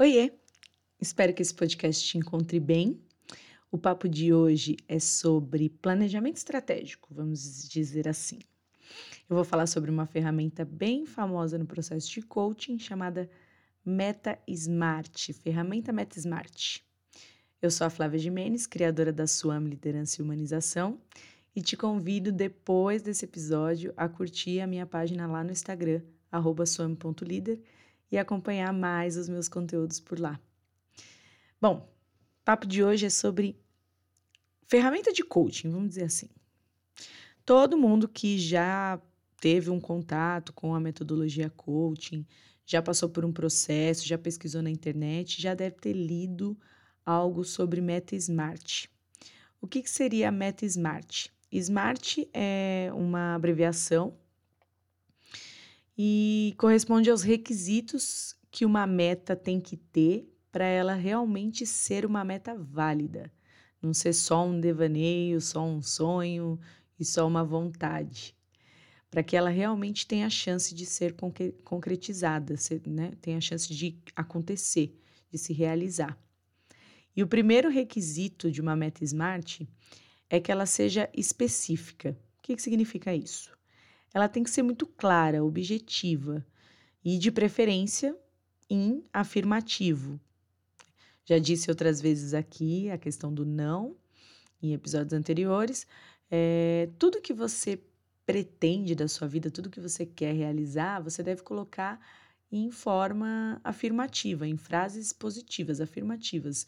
Oiê! Espero que esse podcast te encontre bem. O papo de hoje é sobre planejamento estratégico, vamos dizer assim. Eu vou falar sobre uma ferramenta bem famosa no processo de coaching chamada Meta Smart, ferramenta Meta Smart. Eu sou a Flávia Jimenez, criadora da Suam Liderança e Humanização, e te convido depois desse episódio a curtir a minha página lá no Instagram, suam.líder, e acompanhar mais os meus conteúdos por lá. Bom, o papo de hoje é sobre ferramenta de coaching, vamos dizer assim. Todo mundo que já teve um contato com a metodologia coaching, já passou por um processo, já pesquisou na internet, já deve ter lido algo sobre Meta Smart. O que, que seria a Meta Smart? Smart é uma abreviação e corresponde aos requisitos que uma meta tem que ter para ela realmente ser uma meta válida, não ser só um devaneio, só um sonho e só uma vontade, para que ela realmente tenha a chance de ser concretizada, né? tenha a chance de acontecer, de se realizar. E o primeiro requisito de uma meta SMART é que ela seja específica. O que, que significa isso? Ela tem que ser muito clara, objetiva e, de preferência, em afirmativo. Já disse outras vezes aqui a questão do não, em episódios anteriores. É, tudo que você pretende da sua vida, tudo que você quer realizar, você deve colocar em forma afirmativa, em frases positivas, afirmativas.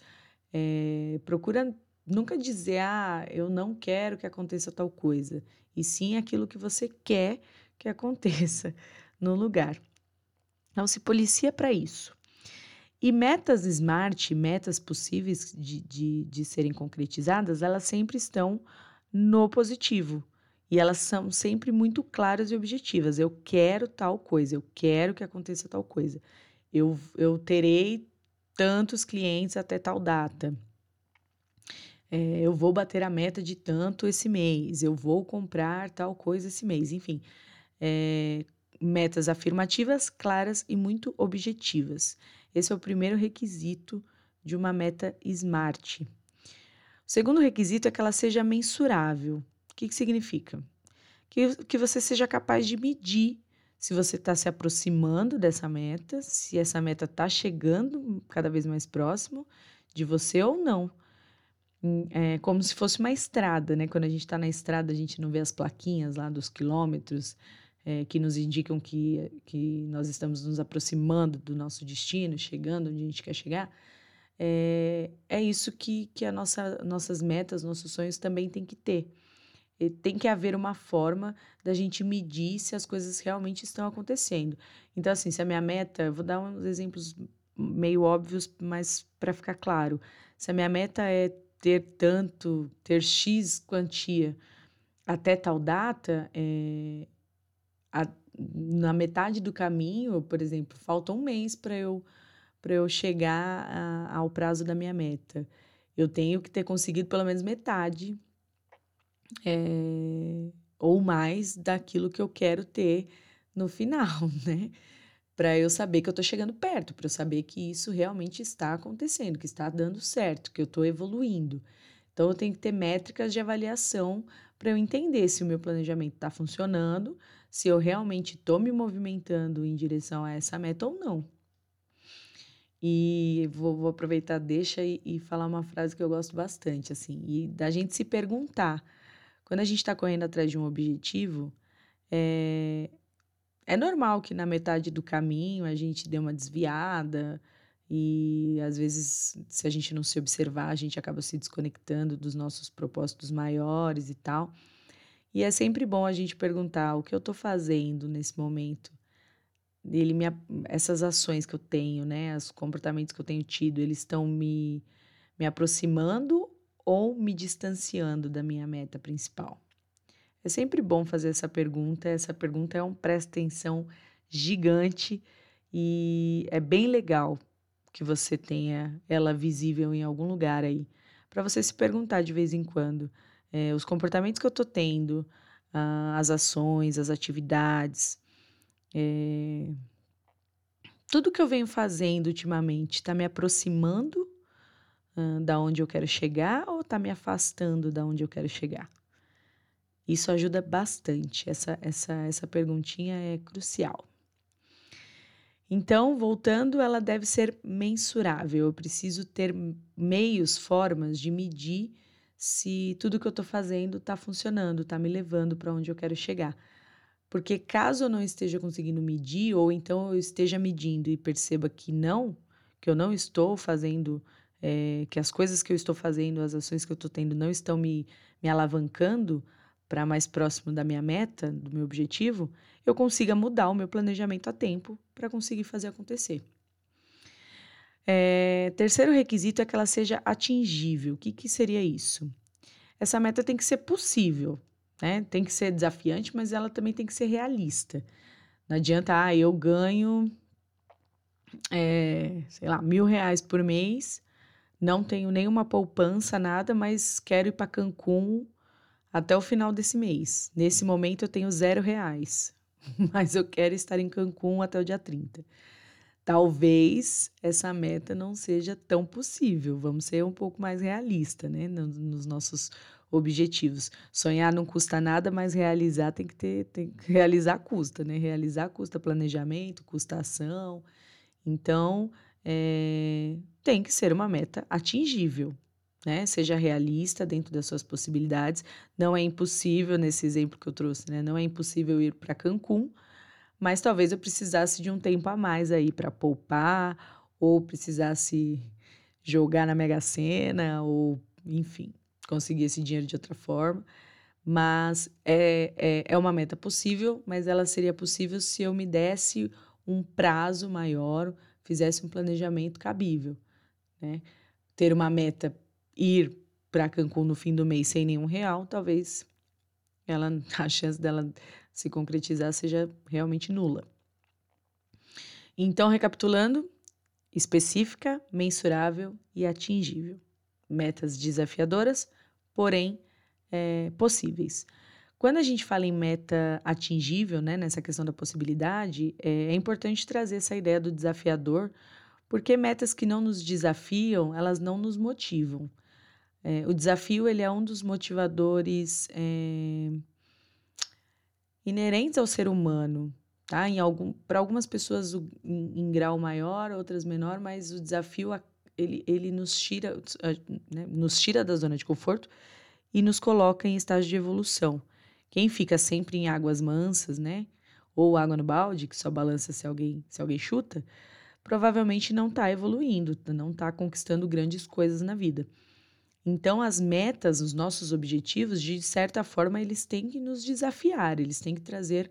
É, procura nunca dizer, ah, eu não quero que aconteça tal coisa, e sim aquilo que você quer que aconteça no lugar. Então, se policia para isso. E metas smart, metas possíveis de, de, de serem concretizadas, elas sempre estão no positivo. E elas são sempre muito claras e objetivas. Eu quero tal coisa, eu quero que aconteça tal coisa. Eu, eu terei tantos clientes até tal data é, eu vou bater a meta de tanto esse mês, eu vou comprar tal coisa esse mês, enfim. É, metas afirmativas, claras e muito objetivas. Esse é o primeiro requisito de uma meta SMART. O segundo requisito é que ela seja mensurável. O que, que significa? Que, que você seja capaz de medir se você está se aproximando dessa meta, se essa meta está chegando cada vez mais próximo de você ou não é como se fosse uma estrada, né? Quando a gente está na estrada, a gente não vê as plaquinhas lá dos quilômetros é, que nos indicam que, que nós estamos nos aproximando do nosso destino, chegando onde a gente quer chegar. É, é isso que, que a nossa, nossas metas, nossos sonhos também tem que ter. E tem que haver uma forma da gente medir se as coisas realmente estão acontecendo. Então, assim, se a minha meta, vou dar uns exemplos meio óbvios, mas para ficar claro. Se a minha meta é ter tanto, ter X quantia até tal data, é, a, na metade do caminho, por exemplo, falta um mês para eu, eu chegar a, ao prazo da minha meta. Eu tenho que ter conseguido pelo menos metade é, ou mais daquilo que eu quero ter no final, né? Para eu saber que eu estou chegando perto, para eu saber que isso realmente está acontecendo, que está dando certo, que eu estou evoluindo. Então, eu tenho que ter métricas de avaliação para eu entender se o meu planejamento está funcionando, se eu realmente estou me movimentando em direção a essa meta ou não. E vou, vou aproveitar, deixa e, e, falar uma frase que eu gosto bastante, assim, e da gente se perguntar. Quando a gente está correndo atrás de um objetivo, é, é normal que na metade do caminho a gente dê uma desviada e às vezes, se a gente não se observar, a gente acaba se desconectando dos nossos propósitos maiores e tal. E é sempre bom a gente perguntar o que eu estou fazendo nesse momento. Ele me, essas ações que eu tenho, né, os comportamentos que eu tenho tido, eles estão me, me aproximando ou me distanciando da minha meta principal? É sempre bom fazer essa pergunta. Essa pergunta é um presta atenção gigante e é bem legal que você tenha ela visível em algum lugar aí, para você se perguntar de vez em quando é, os comportamentos que eu estou tendo, ah, as ações, as atividades, é, tudo que eu venho fazendo ultimamente está me aproximando uh, da onde eu quero chegar ou está me afastando da onde eu quero chegar? Isso ajuda bastante. Essa, essa, essa perguntinha é crucial. Então, voltando, ela deve ser mensurável. Eu preciso ter meios, formas de medir se tudo que eu estou fazendo está funcionando, está me levando para onde eu quero chegar. Porque caso eu não esteja conseguindo medir, ou então eu esteja medindo e perceba que não, que eu não estou fazendo, é, que as coisas que eu estou fazendo, as ações que eu estou tendo não estão me, me alavancando para mais próximo da minha meta, do meu objetivo, eu consiga mudar o meu planejamento a tempo para conseguir fazer acontecer. É, terceiro requisito é que ela seja atingível. O que, que seria isso? Essa meta tem que ser possível, né? Tem que ser desafiante, mas ela também tem que ser realista. Não adianta, ah, eu ganho, é, sei lá, mil reais por mês, não tenho nenhuma poupança, nada, mas quero ir para Cancún até o final desse mês. Nesse momento eu tenho zero reais, mas eu quero estar em Cancún até o dia 30. Talvez essa meta não seja tão possível. Vamos ser um pouco mais realista, né, nos nossos objetivos. Sonhar não custa nada, mas realizar tem que ter, tem que realizar custa, né? Realizar custa planejamento, custa ação. Então, é, tem que ser uma meta atingível, né? Seja realista dentro das suas possibilidades. Não é impossível, nesse exemplo que eu trouxe, né? Não é impossível ir para Cancún, mas talvez eu precisasse de um tempo a mais aí para poupar, ou precisasse jogar na Mega Sena, ou enfim, conseguir esse dinheiro de outra forma. Mas é, é, é uma meta possível, mas ela seria possível se eu me desse um prazo maior, fizesse um planejamento cabível. Né? Ter uma meta, ir para Cancún no fim do mês sem nenhum real, talvez ela, a chance dela se concretizar seja realmente nula. Então, recapitulando, específica, mensurável e atingível. Metas desafiadoras, porém é, possíveis. Quando a gente fala em meta atingível, né, nessa questão da possibilidade, é, é importante trazer essa ideia do desafiador, porque metas que não nos desafiam, elas não nos motivam. É, o desafio ele é um dos motivadores é, inerentes ao ser humano, tá? Em algum, para algumas pessoas em, em, grau maior, outras menor, mas o desafio ele, ele nos tira, né, nos tira da zona de conforto e nos coloca em estágio de evolução. Quem fica sempre em águas mansas, né? Ou água no balde, que só balança se alguém, se alguém chuta, provavelmente não está evoluindo, não está conquistando grandes coisas na vida. Então, as metas, os nossos objetivos, de certa forma, eles têm que nos desafiar, eles têm que trazer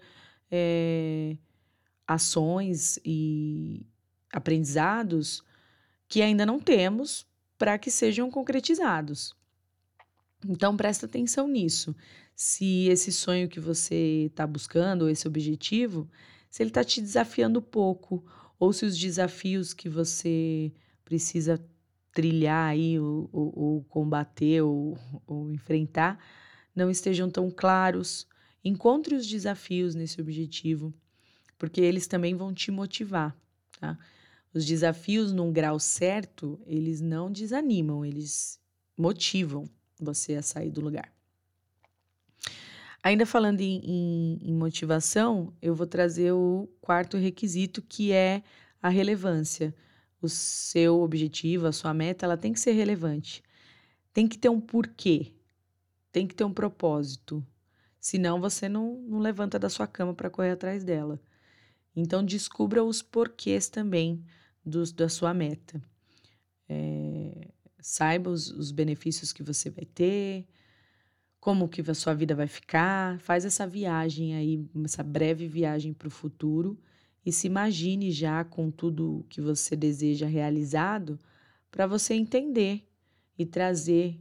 é, ações e aprendizados que ainda não temos para que sejam concretizados. Então, presta atenção nisso. Se esse sonho que você está buscando, ou esse objetivo, se ele está te desafiando pouco, ou se os desafios que você precisa trilhar aí, ou, ou, ou combater, ou, ou enfrentar, não estejam tão claros. Encontre os desafios nesse objetivo, porque eles também vão te motivar, tá? Os desafios num grau certo, eles não desanimam, eles motivam você a sair do lugar. Ainda falando em, em, em, motivação, eu vou trazer o quarto requisito, que é a relevância. O seu objetivo, a sua meta, ela tem que ser relevante. Tem que ter um porquê, tem que ter um propósito. Senão você não, não levanta da sua cama para correr atrás dela. Então descubra os porquês também dos, da sua meta. É, saiba os, os benefícios que você vai ter, como que a sua vida vai ficar. Faz essa viagem aí, essa breve viagem para o futuro e se imagine já com tudo que você deseja realizado para você entender e trazer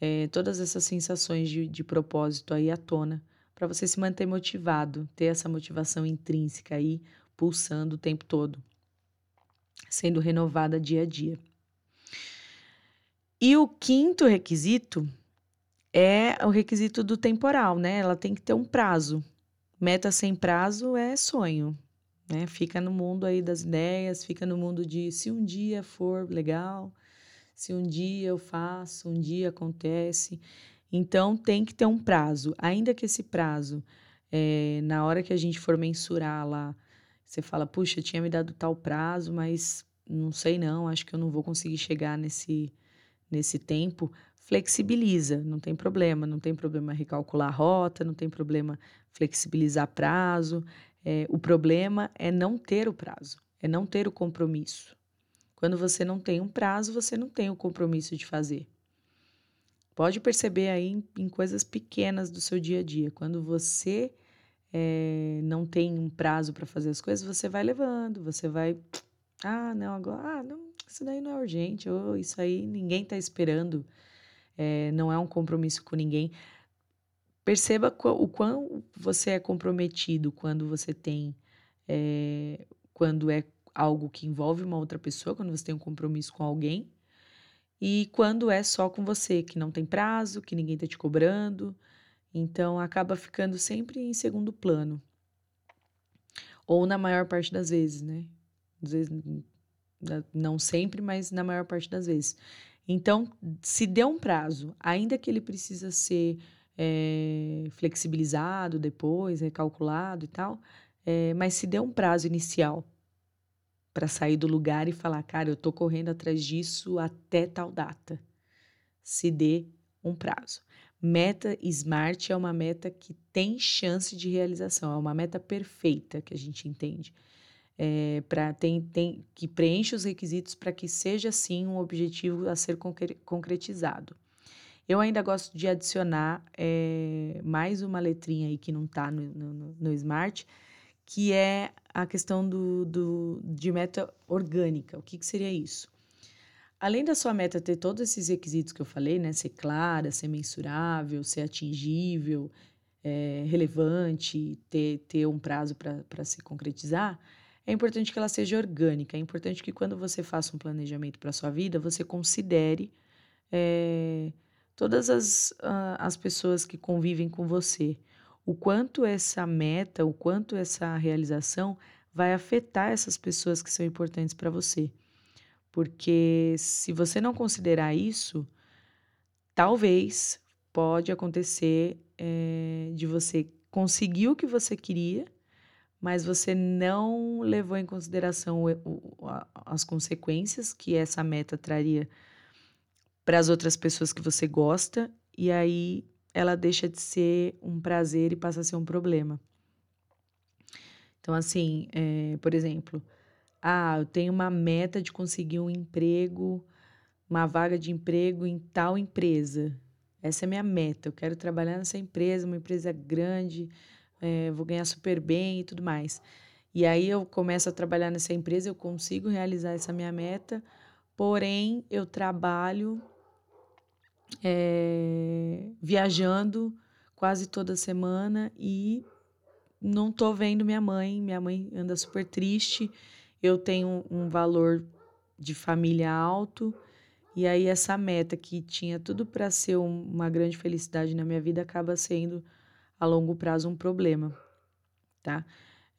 é, todas essas sensações de, de propósito aí à tona para você se manter motivado, ter essa motivação intrínseca aí pulsando o tempo todo sendo renovada dia a dia. E o quinto requisito é o requisito do temporal, né? Ela tem que ter um prazo. Meta sem prazo é sonho. Né? Fica no mundo aí das ideias, fica no mundo de se um dia for legal, se um dia eu faço, um dia acontece. Então tem que ter um prazo, ainda que esse prazo, é, na hora que a gente for mensurar lá, você fala, puxa, tinha me dado tal prazo, mas não sei não, acho que eu não vou conseguir chegar nesse, nesse tempo. Flexibiliza, não tem problema, não tem problema recalcular a rota, não tem problema flexibilizar prazo. É, o problema é não ter o prazo, é não ter o compromisso. Quando você não tem um prazo, você não tem o compromisso de fazer. Pode perceber aí em, em coisas pequenas do seu dia a dia. Quando você é, não tem um prazo para fazer as coisas, você vai levando, você vai. Ah, não, agora. Ah, não, isso daí não é urgente, ou isso aí ninguém está esperando, é, não é um compromisso com ninguém. Perceba o quão você é comprometido quando você tem. É, quando é algo que envolve uma outra pessoa, quando você tem um compromisso com alguém, e quando é só com você, que não tem prazo, que ninguém está te cobrando, então acaba ficando sempre em segundo plano. Ou na maior parte das vezes, né? Às vezes, não sempre, mas na maior parte das vezes. Então, se der um prazo, ainda que ele precisa ser é, flexibilizado depois, recalculado e tal, é, mas se der um prazo inicial para sair do lugar e falar, cara, eu estou correndo atrás disso até tal data. Se dê um prazo. Meta SMART é uma meta que tem chance de realização, é uma meta perfeita que a gente entende. É, para tem, tem que preenche os requisitos para que seja sim um objetivo a ser concretizado. Eu ainda gosto de adicionar é, mais uma letrinha aí que não está no, no, no Smart, que é a questão do, do, de meta orgânica. O que, que seria isso? Além da sua meta ter todos esses requisitos que eu falei, né? Ser clara, ser mensurável, ser atingível, é, relevante, ter, ter um prazo para se concretizar, é importante que ela seja orgânica. É importante que quando você faça um planejamento para sua vida, você considere é, todas as, uh, as pessoas que convivem com você o quanto essa meta, o quanto essa realização vai afetar essas pessoas que são importantes para você. Porque se você não considerar isso, talvez pode acontecer é, de você conseguir o que você queria, mas você não levou em consideração o, o, as consequências que essa meta traria para as outras pessoas que você gosta, e aí ela deixa de ser um prazer e passa a ser um problema. Então, assim, é, por exemplo, ah, eu tenho uma meta de conseguir um emprego, uma vaga de emprego em tal empresa. Essa é a minha meta. Eu quero trabalhar nessa empresa, uma empresa grande, é, vou ganhar super bem e tudo mais. E aí eu começo a trabalhar nessa empresa, eu consigo realizar essa minha meta, porém eu trabalho é, viajando quase toda semana e não tô vendo minha mãe. Minha mãe anda super triste. Eu tenho um valor de família alto. E aí essa meta que tinha tudo para ser uma grande felicidade na minha vida acaba sendo a longo prazo um problema, tá?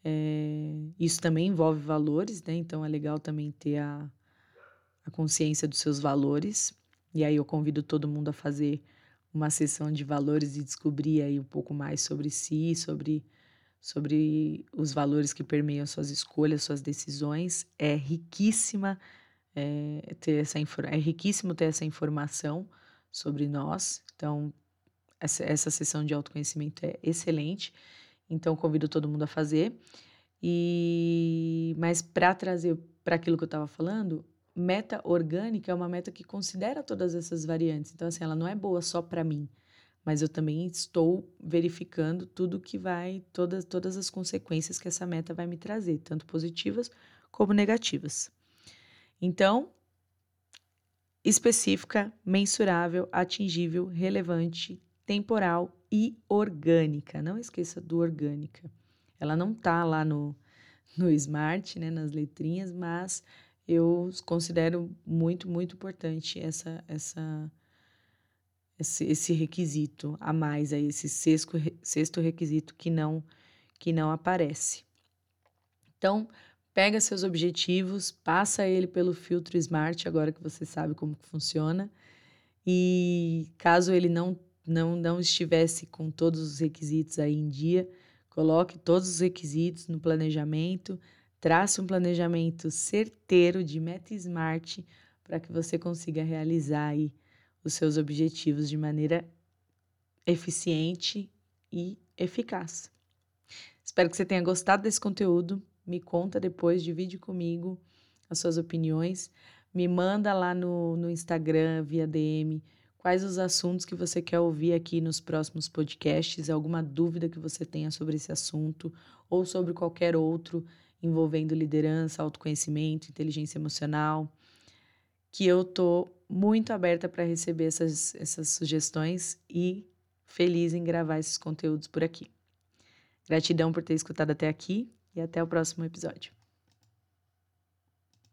É, isso também envolve valores, né? Então é legal também ter a, a consciência dos seus valores e aí eu convido todo mundo a fazer uma sessão de valores e descobrir aí um pouco mais sobre si, sobre sobre os valores que permeiam suas escolhas, suas decisões. É riquíssima é, ter essa é riquíssimo ter essa informação sobre nós. Então essa, essa sessão de autoconhecimento é excelente. Então convido todo mundo a fazer. E mas para trazer para aquilo que eu estava falando, meta orgânica é uma meta que considera todas essas variantes. Então, assim, ela não é boa só para mim, mas eu também estou verificando tudo que vai, todas, todas as consequências que essa meta vai me trazer, tanto positivas como negativas. Então, específica, mensurável, atingível, relevante, temporal e orgânica. Não esqueça do orgânica. Ela não tá lá no, no Smart, né, nas letrinhas, mas eu considero muito, muito importante essa, essa, esse, esse requisito a mais, aí, esse sexto, sexto requisito que não, que não aparece. Então, pega seus objetivos, passa ele pelo filtro SMART, agora que você sabe como que funciona. E caso ele não, não, não estivesse com todos os requisitos aí em dia, coloque todos os requisitos no planejamento, trace um planejamento certeiro de meta SMART para que você consiga realizar aí os seus objetivos de maneira eficiente e eficaz. Espero que você tenha gostado desse conteúdo. Me conta depois, divide comigo as suas opiniões. Me manda lá no, no Instagram, via DM, quais os assuntos que você quer ouvir aqui nos próximos podcasts, alguma dúvida que você tenha sobre esse assunto ou sobre qualquer outro envolvendo liderança, autoconhecimento, inteligência emocional, que eu tô muito aberta para receber essas, essas sugestões e feliz em gravar esses conteúdos por aqui. Gratidão por ter escutado até aqui e até o próximo episódio.